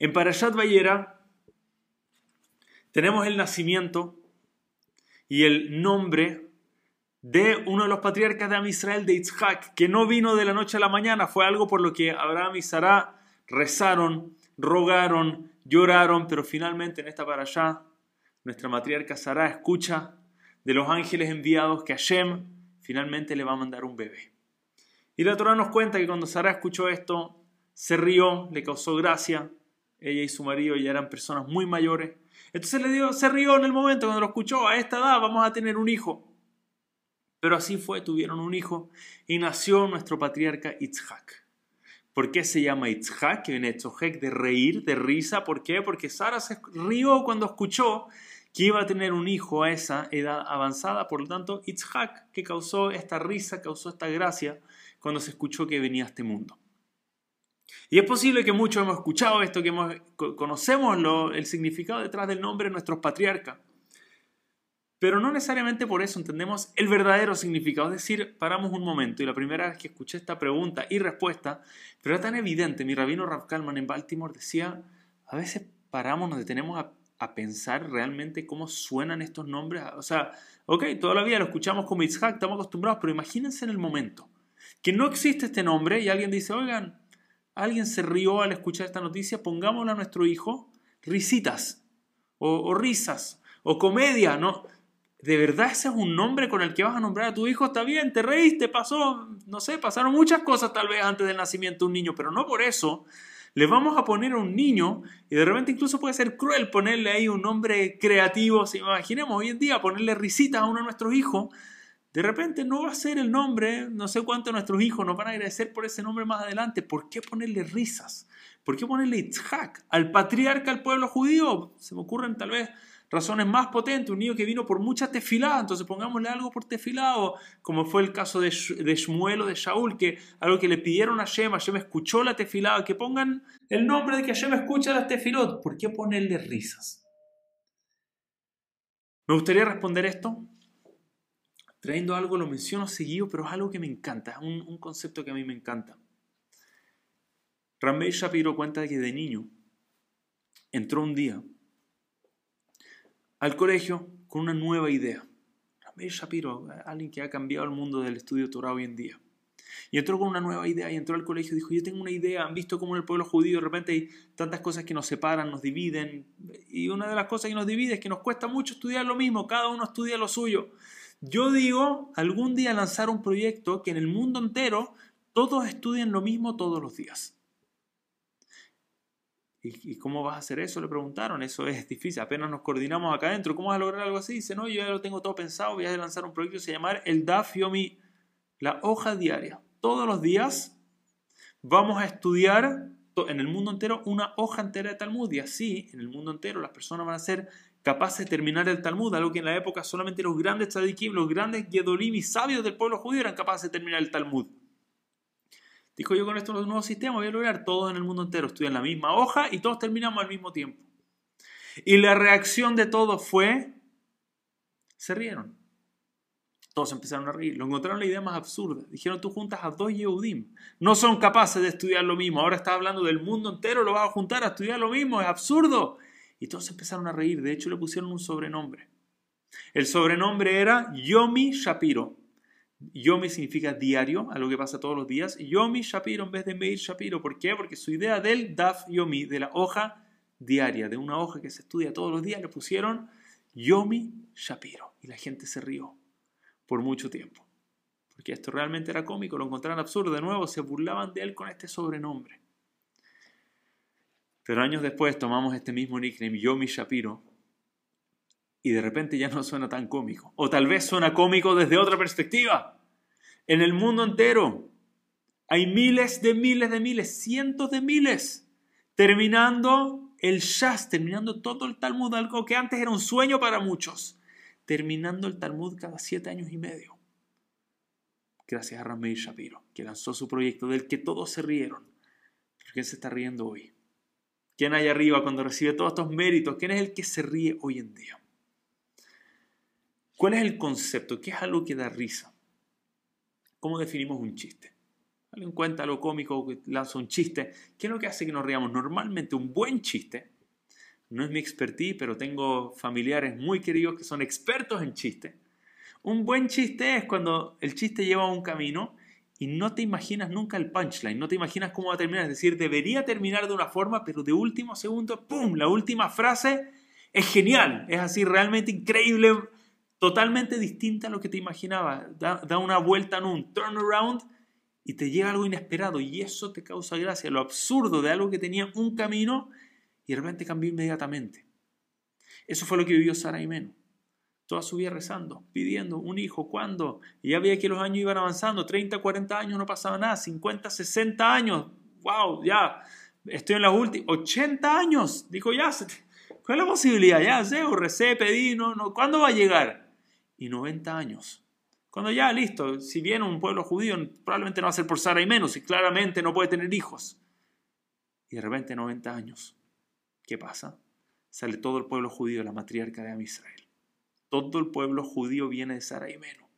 En Parashat Bayera tenemos el nacimiento y el nombre de uno de los patriarcas de Israel, de Yitzhak, que no vino de la noche a la mañana, fue algo por lo que Abraham y Sarah rezaron, rogaron, lloraron, pero finalmente en esta allá nuestra matriarca Sarah escucha de los ángeles enviados que Hashem finalmente le va a mandar un bebé. Y la Torah nos cuenta que cuando Sarah escuchó esto, se rió, le causó gracia, ella y su marido ya eran personas muy mayores, entonces le dio, se rió en el momento cuando lo escuchó, a esta edad vamos a tener un hijo. Pero así fue, tuvieron un hijo y nació nuestro patriarca Itzhak. ¿Por qué se llama Itzhak? Que viene de reír, de risa. ¿Por qué? Porque Sara se rió cuando escuchó que iba a tener un hijo a esa edad avanzada. Por lo tanto, Itzhak, que causó esta risa, causó esta gracia cuando se escuchó que venía a este mundo. Y es posible que muchos hemos escuchado esto, que conocemos el significado detrás del nombre de nuestros patriarcas. Pero no necesariamente por eso entendemos el verdadero significado. Es decir, paramos un momento y la primera vez que escuché esta pregunta y respuesta, pero era tan evidente, mi rabino Rav Kalman en Baltimore decía, a veces paramos, nos detenemos a, a, pensar realmente cómo suenan estos nombres. O sea, ok, toda la vida lo escuchamos como Itzhak, estamos acostumbrados, pero imagínense en el momento que no existe este nombre y alguien dice, oigan, alguien se rió al escuchar esta noticia, pongámosle a nuestro hijo risitas o, risas o comedia, ¿no? ¿De verdad ese es un nombre con el que vas a nombrar a tu hijo? Está bien, te reíste, pasó, no sé, pasaron muchas cosas tal vez antes del nacimiento de un niño, pero no por eso le vamos a poner a un niño y de repente incluso puede ser cruel ponerle ahí un nombre creativo. Si imaginemos hoy en día ponerle risitas a uno de nuestros hijos, de repente no va a ser el nombre, no sé cuánto nuestros hijos nos van a agradecer por ese nombre más adelante. ¿Por qué ponerle risas? ¿Por qué ponerle Itzhak al patriarca del pueblo judío? Se me ocurren tal vez razones más potentes, un niño que vino por muchas tefiladas, entonces pongámosle algo por tefilado, como fue el caso de, de Shmuel o de Shaul, que algo que le pidieron a Shem, Shem escuchó la tefilada, que pongan el nombre de que Shem escucha las tefilot, ¿por qué ponerle risas? Me gustaría responder esto trayendo algo, lo menciono seguido, pero es algo que me encanta, es un, concepto que a mí me encanta. Ramey Shapiro cuenta que de niño entró un día al colegio con una nueva idea. Ramey Shapiro, alguien que ha cambiado el mundo del estudio Torah hoy en día. Y entró con una nueva idea y entró al colegio y dijo, yo tengo una idea, han visto cómo en el pueblo judío de repente hay tantas cosas que nos separan, nos dividen. Y una de las cosas que nos divide es que nos cuesta mucho estudiar lo mismo, cada uno estudia lo suyo. Yo digo, algún día lanzar un proyecto que en el mundo entero todos estudien lo mismo todos los días. ¿Y, cómo vas a hacer eso? Le preguntaron. Eso es difícil. Apenas nos coordinamos acá adentro. ¿Cómo vas a lograr algo así? Dice, no, yo ya lo tengo todo pensado. Voy a lanzar un proyecto que se llama el DAF Yomi, la hoja diaria. Todos los días vamos a estudiar en el mundo entero una hoja entera de Talmud. Y así, en el mundo entero, las personas van a ser capaces de terminar el Talmud. Algo que en la época solamente los grandes tzadikim, los grandes Gedolim y sabios del pueblo judío eran capaces de terminar el Talmud. Dijo yo con esto un nuevo sistema voy a lograr todos en el mundo entero estudian la misma hoja y todos terminamos al mismo tiempo. Y la reacción de todos fue, se rieron. Todos empezaron a reír. Lo encontraron la idea más absurda. Dijeron, tú juntas a dos Yehudim. No son capaces de estudiar lo mismo. Ahora estás hablando del mundo entero, lo vas a juntar a estudiar lo mismo. Es absurdo. Y todos empezaron a reír. De hecho, le pusieron un sobrenombre. El sobrenombre era Yomi Shapiro. Yomi significa diario, a lo que pasa todos los días. Yomi Shapiro en vez de Meir Shapiro. ¿Por qué? Porque su idea del Daf Yomi, de la hoja diaria, de una hoja que se estudia todos los días, le pusieron Yomi Shapiro. Y la gente se rió por mucho tiempo. Porque esto realmente era cómico, lo encontraron absurdo. De nuevo, se burlaban de él con este sobrenombre. Pero años después tomamos este mismo nickname, Yomi Shapiro, y de repente ya no suena tan cómico. O tal vez suena cómico desde otra perspectiva. En el mundo entero hay miles de miles de miles, cientos de miles, terminando el Shas, terminando todo el Talmud, algo que antes era un sueño para muchos, terminando el Talmud cada siete años y medio. Gracias a Ramey Shapiro, que lanzó su proyecto del que todos se rieron. ¿Por qué se está riendo hoy? ¿Quién hay arriba cuando recibe todos estos méritos? ¿Quién es el que se ríe hoy en día? ¿Cuál es el concepto? ¿Qué es algo que da risa? ¿Cómo definimos un chiste? Alguien cuenta lo cómico, lanza un chiste. ¿Qué es lo que hace que nos riamos? Normalmente un buen chiste, no es mi expertise, pero tengo familiares muy queridos que son expertos en chiste. Un buen chiste es cuando el chiste lleva un camino y no te imaginas nunca el punchline, no te imaginas cómo va a terminar. Es decir, debería terminar de una forma, pero de último segundo, ¡pum! La última frase es genial, es así realmente increíble, totalmente distinta a lo que te imaginabas. Da, da una vuelta en un turnaround y te llega algo inesperado y eso te causa gracia. Lo absurdo de algo que tenía un camino y de repente cambió inmediatamente. Eso fue lo que vivió Sara y Meno. Toda su vida rezando, pidiendo un hijo. ¿Cuándo? Y ya veía que los años iban avanzando. 30, 40 años no pasaba nada. 50, 60 años. ¡Wow! Ya. Estoy en las últimas. 80 años. Dijo, ya. ¿Cuál es la posibilidad? Ya sé, recé, pedí. No, no. ¿Cuándo va a llegar? Y 90 años. Cuando ya, listo, si viene un pueblo judío, probablemente no va a ser por Sara y menos, y claramente no puede tener hijos. Y de repente 90 años. ¿Qué pasa? Sale todo el pueblo judío, la matriarca de Amisrael. Todo el pueblo judío viene de Sara y menos.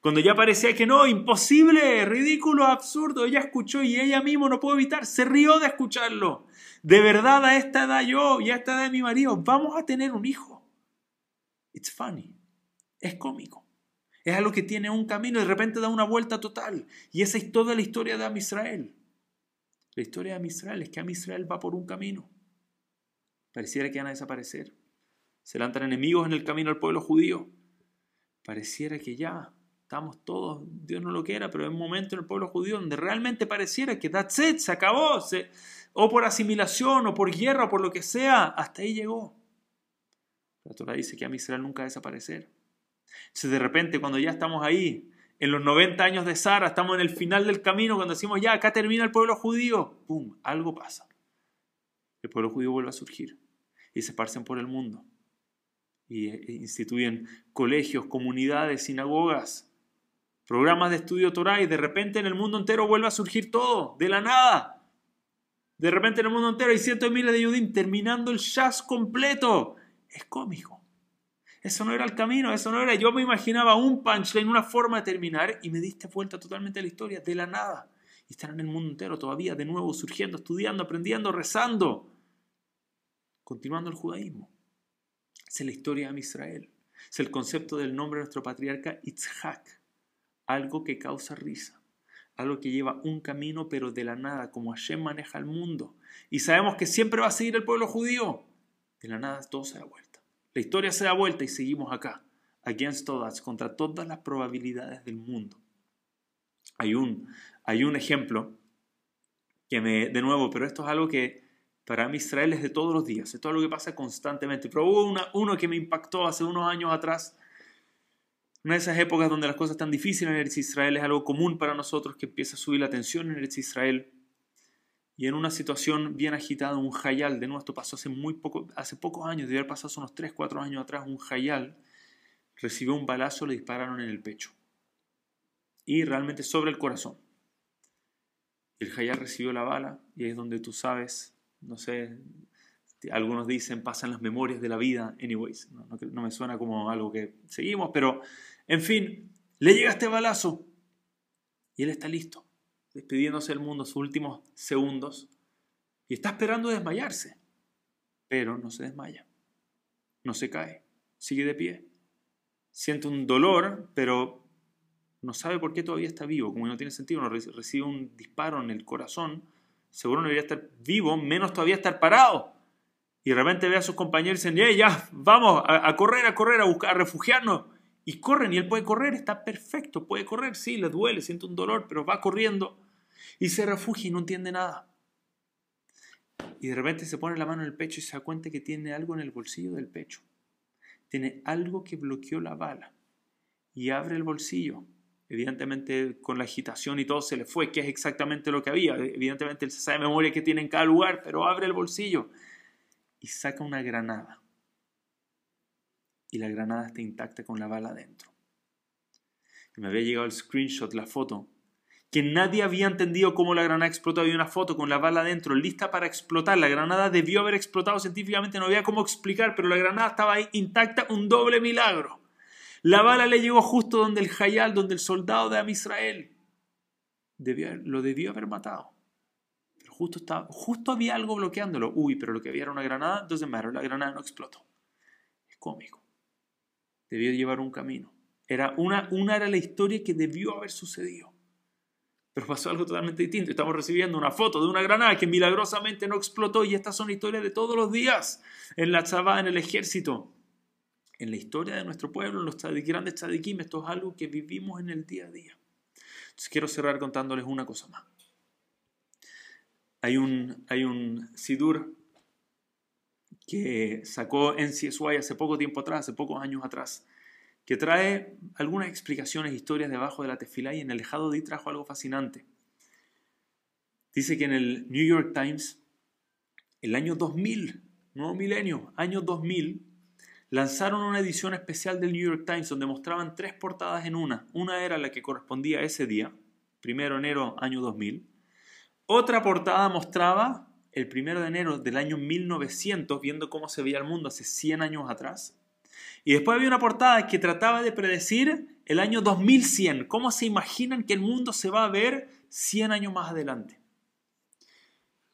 Cuando ya parecía que no, imposible, ridículo, absurdo, ella escuchó y ella mismo no pudo evitar, se rió de escucharlo. De verdad, a esta edad yo y a esta edad mi marido, vamos a tener un hijo. It's funny. Es cómico. Es algo que tiene un camino y de repente da una vuelta total. Y esa es toda la historia de Amisrael. La historia de Amisrael es que Amisrael va por un camino. Pareciera que van a desaparecer. Se levantan enemigos en el camino al pueblo judío. Pareciera que ya estamos todos, Dios no lo quiera, pero hay un momento en el pueblo judío donde realmente pareciera que that's se acabó. Se, o por asimilación, o por guerra, o por lo que sea, hasta ahí llegó. La Torah dice que Amisrael nunca va a desaparecer. Si de repente cuando ya estamos ahí, en los 90 años de Sara, estamos en el final del camino, cuando decimos ya, acá termina el pueblo judío, ¡pum! Algo pasa. El pueblo judío vuelve a surgir y se esparcen por el mundo. Y eh, instituyen colegios, comunidades, sinagogas, programas de estudio Torah y de repente en el mundo entero vuelve a surgir todo, de la nada. De repente en el mundo entero hay cientos de miles de judíos terminando el Shas completo. Es cómico. Eso no era el camino, eso no era. Yo me imaginaba un punchline, una forma de terminar y me diste vuelta totalmente a la historia, de la nada. Y están en el mundo entero todavía, de nuevo, surgiendo, estudiando, aprendiendo, rezando. Continuando el judaísmo. Es la historia de Israel. Es el concepto del nombre de nuestro patriarca Itzhak. Algo que causa risa. Algo que lleva un camino, pero de la nada, como Hashem maneja el mundo. Y sabemos que siempre va a seguir el pueblo judío. De la nada todo se da vuelta. La historia se da vuelta y seguimos acá, against odds, contra todas las probabilidades del mundo. Hay un, hay un ejemplo que me, de nuevo, pero esto es algo que para mí Israel es de todos los días, es todo lo que pasa constantemente. Pero hubo uno que me impactó hace unos años atrás, una de esas épocas donde las cosas están difíciles en Eretz Israel, es algo común para nosotros que empieza a subir la tensión en Eretz Israel y en una situación bien agitada, un jayal, de nuevo esto pasó hace muy poco, hace pocos años, debe haber pasado unos 3, 4 años atrás, un jayal recibió un balazo, le dispararon en el pecho y realmente sobre el corazón. El jayal recibió la bala y es donde tú sabes, no sé, algunos dicen pasan las memorias de la vida, anyways, no, me suena como algo que seguimos, pero en fin, le llega este balazo y él está listo despidiéndose del mundo sus últimos segundos y está esperando desmayarse, pero no se desmaya, no se cae, sigue de pie. Siente un dolor, pero no sabe por qué todavía está vivo, como no tiene sentido, recibe un disparo en el corazón, seguro no debería estar vivo, menos todavía estar parado. Y de repente ve a sus compañeros y dicen, ya, vamos a, correr, a correr, a buscar, a refugiarnos. Y corren y él puede correr, está perfecto, puede correr, sí, le duele, siente un dolor, pero va corriendo y se refugia y no entiende nada. Y de repente se pone la mano en el pecho y se da cuenta que tiene algo en el bolsillo del pecho. Tiene algo que bloqueó la bala. Y abre el bolsillo. Evidentemente con la agitación y todo se le fue, que es exactamente lo que había. Evidentemente él se sabe memoria que tiene en cada lugar, pero abre el bolsillo y saca una granada. Y la granada está intacta con la bala adentro. Me había llegado el screenshot, la foto, que nadie había entendido cómo la granada explotó. Había una foto con la bala dentro, lista para explotar. La granada debió haber explotado científicamente, no había cómo explicar, pero la granada estaba ahí intacta, un doble milagro. La bala le llegó justo donde el Hayal, donde el soldado de Amisrael. lo debió haber matado. Justo, estaba, justo había algo bloqueándolo. Uy, pero lo que había era una granada, entonces matter, la granada no explotó. Es cómico. Debió llevar un camino. Era una, una era la historia que debió haber sucedido. Pero pasó algo totalmente distinto. Estamos recibiendo una foto de una granada que milagrosamente no explotó y estas son historias de todos los días en la chava, en el ejército, en la historia de nuestro pueblo, en los grandes tzadikim. Esto es algo que vivimos en el día a día. Entonces quiero cerrar contándoles una cosa más. Hay un, hay un Sidur que sacó en CSY hace poco tiempo atrás, hace pocos años atrás, que trae algunas explicaciones, historias debajo de la tefilá y en el Ejado Di trajo algo fascinante. Dice que en el New York Times, el año 2000, nuevo milenio, año 2000, lanzaron una edición especial del New York Times donde mostraban tres portadas en una. Una era la que correspondía a ese día, primero de enero año 2000. Otra portada mostraba el primero de enero del año 1900, viendo cómo se veía el mundo hace 100 años atrás. Y después había una portada que trataba de predecir el año 2100, cómo se imaginan que el mundo se va a ver 100 años más adelante.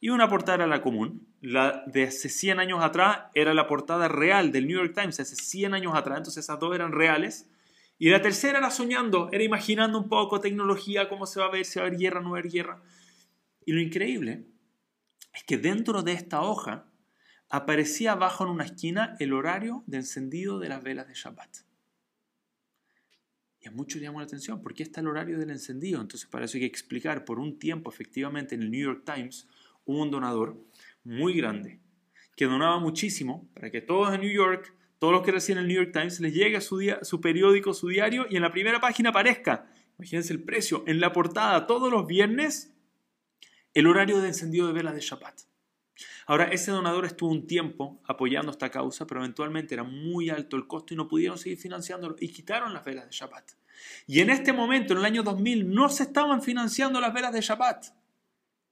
Y una portada era la común, la de hace 100 años atrás era la portada real del New York Times, hace 100 años atrás, entonces esas dos eran reales. Y la tercera era soñando, era imaginando un poco tecnología, cómo se va a ver, si va a haber guerra, no va a haber guerra. Y lo increíble es que dentro de esta hoja aparecía abajo en una esquina el horario de encendido de las velas de Shabbat. Y a muchos llamó la atención, ¿por qué está el horario del encendido? Entonces para eso hay que explicar, por un tiempo efectivamente en el New York Times hubo un donador muy grande que donaba muchísimo para que todos en New York, todos los que reciben el New York Times, les llegue su, día, su periódico, su diario y en la primera página aparezca, imagínense el precio, en la portada todos los viernes, el horario de encendido de velas de Shabbat. Ahora, ese donador estuvo un tiempo apoyando esta causa, pero eventualmente era muy alto el costo y no pudieron seguir financiándolo y quitaron las velas de Shabbat. Y en este momento, en el año 2000, no se estaban financiando las velas de Shabbat.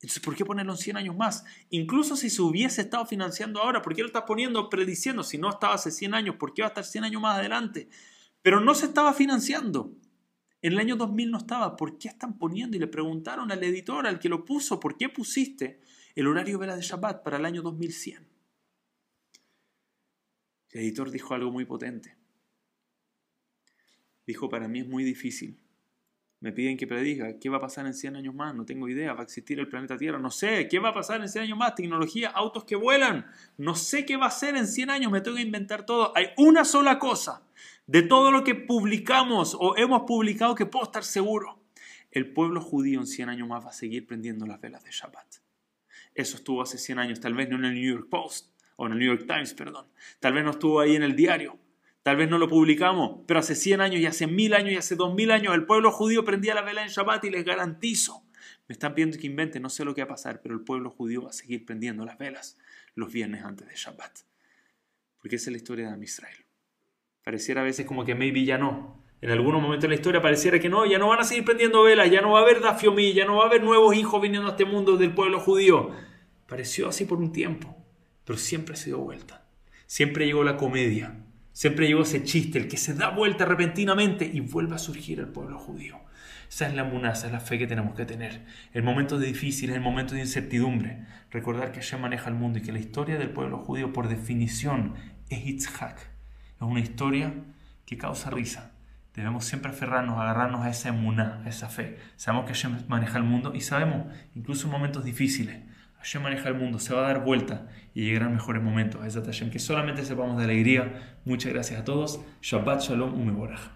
Entonces, ¿por qué ponerlo en 100 años más? Incluso si se hubiese estado financiando ahora, ¿por qué lo estás poniendo prediciendo? Si no estaba hace 100 años, ¿por qué va a estar 100 años más adelante? Pero no se estaba financiando. En el año 2000 no estaba. ¿Por qué están poniendo? Y le preguntaron al editor, al que lo puso, ¿por qué pusiste el horario vela de Shabbat para el año 2100. El editor dijo algo muy potente. Dijo, para mí es muy difícil. Me piden que prediga, ¿qué va a pasar en 100 años más? No tengo idea, va a existir el planeta Tierra, no sé, ¿qué va a pasar en 100 años más? Tecnología, autos que vuelan, no sé qué va a ser en 100 años, me tengo que inventar todo. Hay una sola cosa de todo lo que publicamos o hemos publicado que puedo estar seguro. El pueblo judío en 100 años más va a seguir prendiendo las velas de Shabbat. Eso estuvo hace 100 años, tal vez no en el New York Post, o en el New York Times, perdón. Tal vez no estuvo ahí en el diario. Tal vez no lo publicamos, pero hace 100 años y hace 1000 años y hace 2000 años el pueblo judío prendía la vela en Shabbat y les garantizo. Me están pidiendo que invente, no sé lo que va a pasar, pero el pueblo judío va a seguir prendiendo las velas los viernes antes de Shabbat. Porque esa es la historia de Israel. Pareciera a veces como que maybe ya no, en algún momento de la historia pareciera que no, ya no van a seguir prendiendo velas, ya no va a haber Dafiomi, ya no va a haber nuevos hijos viniendo a este mundo del pueblo judío. Pareció así por un tiempo, pero siempre se dio vuelta. Siempre llegó la comedia, siempre llegó ese chiste, el que se da vuelta repentinamente y vuelve a surgir el pueblo judío. Esa es la munaza, es la fe que tenemos que tener. El momento de difícil, el momento de incertidumbre. Recordar que Hashem maneja el mundo y que la historia del pueblo judío, por definición, es Yitzhak. Es una historia que causa risa, Debemos siempre aferrarnos, agarrarnos a esa emuná, a esa fe. Sabemos que Hashem maneja el mundo y sabemos, incluso en momentos difíciles, Hashem maneja el mundo, se va a dar vuelta y llegarán mejores momentos. Es Hashem, que solamente sepamos de alegría. Muchas gracias a todos. Shabbat Shalom Umeborach.